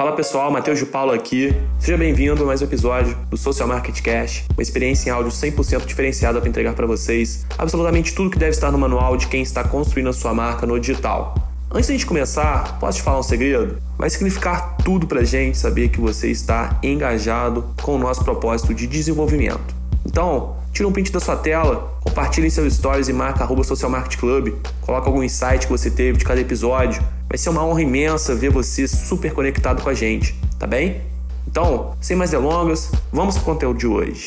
Fala pessoal, Matheus de Paulo aqui. Seja bem-vindo a mais um episódio do Social Market Cash, uma experiência em áudio 100% diferenciada para entregar para vocês absolutamente tudo que deve estar no manual de quem está construindo a sua marca no digital. Antes de a gente começar, posso te falar um segredo? Vai significar tudo pra gente saber que você está engajado com o nosso propósito de desenvolvimento. Então, tira um print da sua tela, compartilhe em seus stories e marca arroba Social Market Club, coloca algum insight que você teve de cada episódio. Vai ser uma honra imensa ver você super conectado com a gente, tá bem? Então, sem mais delongas, vamos pro conteúdo de hoje.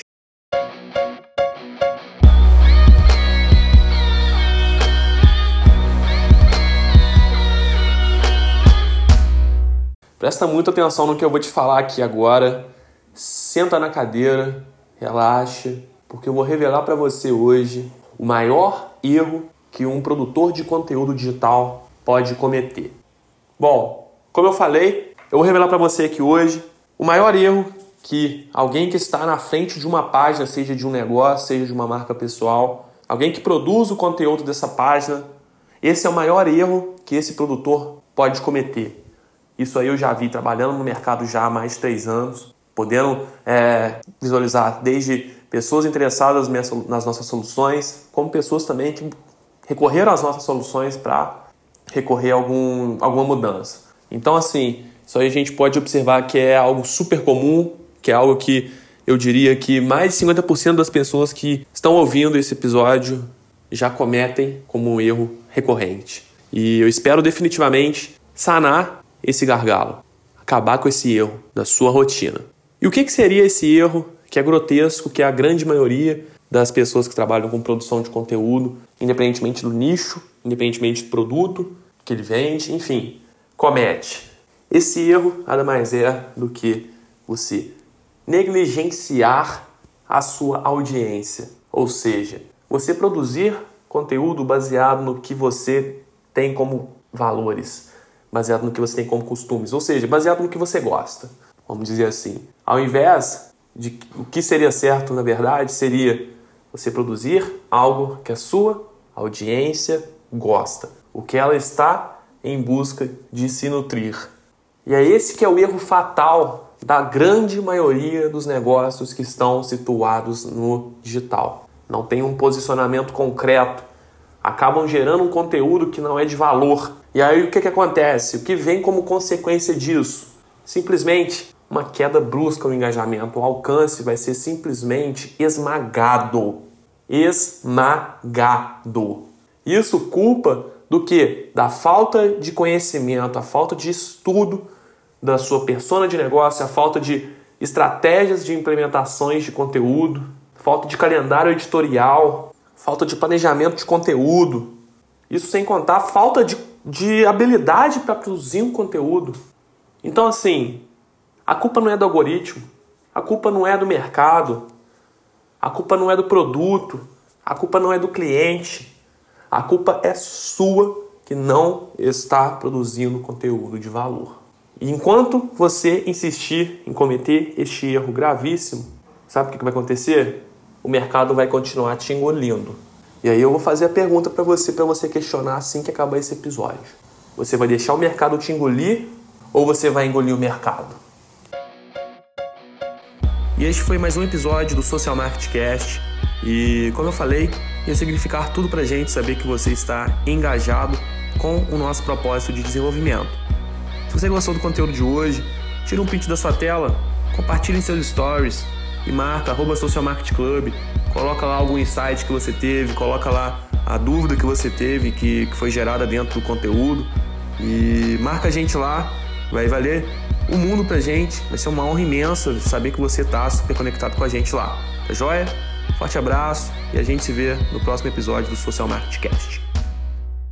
Presta muita atenção no que eu vou te falar aqui agora. Senta na cadeira, relaxa, porque eu vou revelar para você hoje o maior erro que um produtor de conteúdo digital pode cometer. Bom, como eu falei, eu vou revelar para você aqui hoje o maior erro que alguém que está na frente de uma página, seja de um negócio, seja de uma marca pessoal, alguém que produz o conteúdo dessa página, esse é o maior erro que esse produtor pode cometer. Isso aí eu já vi trabalhando no mercado já há mais de três anos, podendo é, visualizar desde pessoas interessadas nas nossas soluções, como pessoas também que recorreram às nossas soluções para recorrer a algum, alguma mudança. Então, assim, isso aí a gente pode observar que é algo super comum, que é algo que eu diria que mais de 50% das pessoas que estão ouvindo esse episódio já cometem como um erro recorrente. E eu espero definitivamente sanar esse gargalo, acabar com esse erro da sua rotina. E o que, que seria esse erro que é grotesco, que é a grande maioria das pessoas que trabalham com produção de conteúdo, independentemente do nicho, independentemente do produto que ele vende, enfim, comete. Esse erro nada mais é do que você negligenciar a sua audiência, ou seja, você produzir conteúdo baseado no que você tem como valores, baseado no que você tem como costumes, ou seja, baseado no que você gosta, vamos dizer assim. Ao invés de o que seria certo, na verdade, seria você produzir algo que a sua audiência gosta, o que ela está em busca de se nutrir. E é esse que é o erro fatal da grande maioria dos negócios que estão situados no digital. Não tem um posicionamento concreto, acabam gerando um conteúdo que não é de valor. E aí o que, que acontece? O que vem como consequência disso? Simplesmente uma queda brusca no engajamento. O alcance vai ser simplesmente esmagado. Esmagado. Isso culpa do que? Da falta de conhecimento, a falta de estudo da sua persona de negócio, a falta de estratégias de implementações de conteúdo, falta de calendário editorial, falta de planejamento de conteúdo. Isso sem contar a falta de, de habilidade para produzir um conteúdo. Então, assim, a culpa não é do algoritmo, a culpa não é do mercado, a culpa não é do produto, a culpa não é do cliente, a culpa é sua que não está produzindo conteúdo de valor. E enquanto você insistir em cometer este erro gravíssimo, sabe o que vai acontecer? O mercado vai continuar te engolindo. E aí eu vou fazer a pergunta para você, para você questionar assim que acabar esse episódio. Você vai deixar o mercado te engolir ou você vai engolir o mercado? E este foi mais um episódio do Social Market Cast. E como eu falei, ia significar tudo pra gente saber que você está engajado com o nosso propósito de desenvolvimento. Se você gostou do conteúdo de hoje, tira um print da sua tela, compartilhe em seus stories e marca arroba Social Market Club, coloca lá algum insight que você teve, coloca lá a dúvida que você teve, que, que foi gerada dentro do conteúdo e marca a gente lá, vai valer o mundo pra gente. Vai ser uma honra imensa saber que você tá super conectado com a gente lá. Tá joia? Forte abraço e a gente se vê no próximo episódio do Social Market Cast.